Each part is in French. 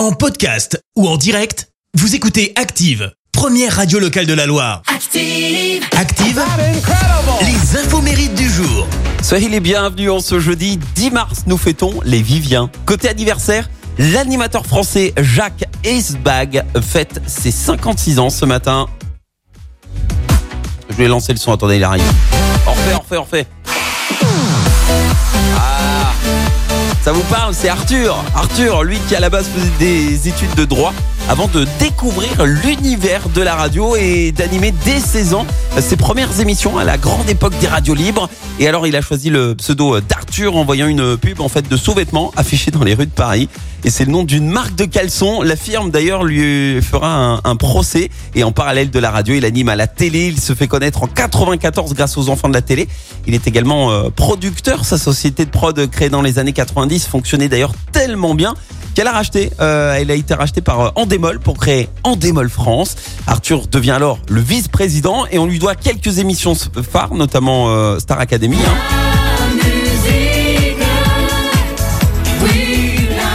En podcast ou en direct, vous écoutez Active, première radio locale de la Loire. Active. Active, les infos mérites du jour. Soyez les bienvenus en ce jeudi 10 mars, nous fêtons les Viviens. Côté anniversaire, l'animateur français Jacques Esbag fête ses 56 ans ce matin. Je vais lancer le son, attendez, il arrive. On refait, on refait, on refait. Ça vous parle, c'est Arthur. Arthur, lui qui à la base faisait des études de droit avant de découvrir l'univers de la radio et d'animer dès 16 ans ses premières émissions à la grande époque des radios libres. Et alors il a choisi le pseudo d'Arthur en voyant une pub en fait de sous-vêtements affichée dans les rues de Paris. Et c'est le nom d'une marque de caleçon. La firme d'ailleurs lui fera un, procès. Et en parallèle de la radio, il anime à la télé. Il se fait connaître en 94 grâce aux enfants de la télé. Il est également euh, producteur. Sa société de prod créée dans les années 90 fonctionnait d'ailleurs tellement bien qu'elle a racheté. Euh, elle a été rachetée par euh, pour créer Endemol France. Arthur devient alors le vice-président et on lui doit quelques émissions phares, notamment euh, Star Academy. hein.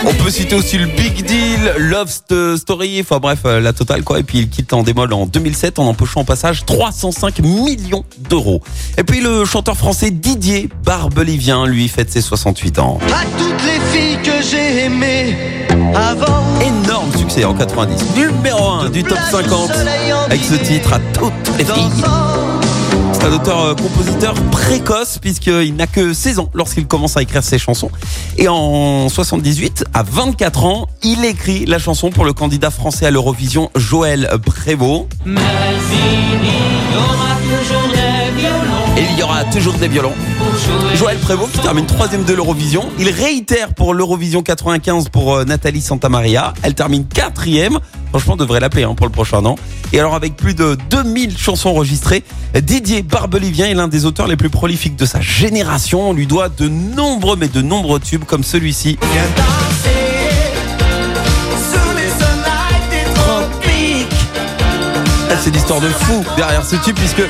On peut citer aussi le Big Deal, Love St- Story, enfin bref, euh, la totale quoi. Et puis il quitte Endemol en 2007 en empochant au passage 305 millions d'euros. Et puis le chanteur français Didier Barbelivien, lui, fête ses 68 ans. À toutes les filles que j'ai aimées avant. En 90. Numéro 1 du top 50 avec ce titre à toutes les filles. C'est un auteur-compositeur précoce puisqu'il n'a que 16 ans lorsqu'il commence à écrire ses chansons. Et en 78, à 24 ans, il écrit la chanson pour le candidat français à l'Eurovision Joël Prévost. Et il y aura toujours des violons. Joël Prévost qui termine troisième de l'Eurovision. Il réitère pour l'Eurovision 95 pour euh, Nathalie Santamaria. Elle termine quatrième. Franchement, on devrait l'appeler hein, pour le prochain an. Et alors, avec plus de 2000 chansons enregistrées, Didier Barbelivien est l'un des auteurs les plus prolifiques de sa génération. On lui doit de nombreux, mais de nombreux tubes comme celui-ci. Ah, C'est l'histoire de fou derrière ce tube puisque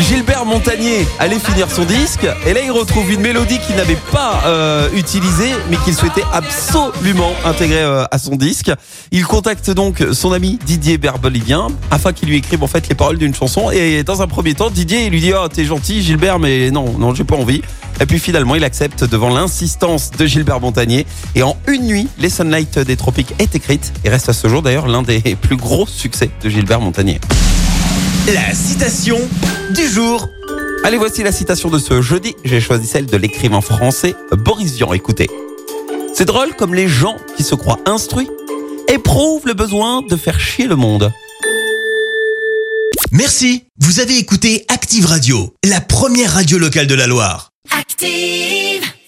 Gilbert Montagnier allait finir son disque et là il retrouve une mélodie qu'il n'avait pas euh, utilisée mais qu'il souhaitait absolument intégrer euh, à son disque. Il contacte donc son ami Didier Barbelivien afin qu'il lui écrive en fait les paroles d'une chanson et dans un premier temps Didier lui dit oh t'es gentil Gilbert mais non non j'ai pas envie et puis finalement il accepte devant l'insistance de Gilbert Montagnier et en une nuit les Sunlight des Tropiques est écrite et reste à ce jour d'ailleurs l'un des plus gros succès de Gilbert Montagnier. La citation du jour. Allez, voici la citation de ce jeudi. J'ai choisi celle de l'écrivain français Boris Vian. Écoutez. C'est drôle comme les gens qui se croient instruits éprouvent le besoin de faire chier le monde. Merci. Vous avez écouté Active Radio, la première radio locale de la Loire. Active.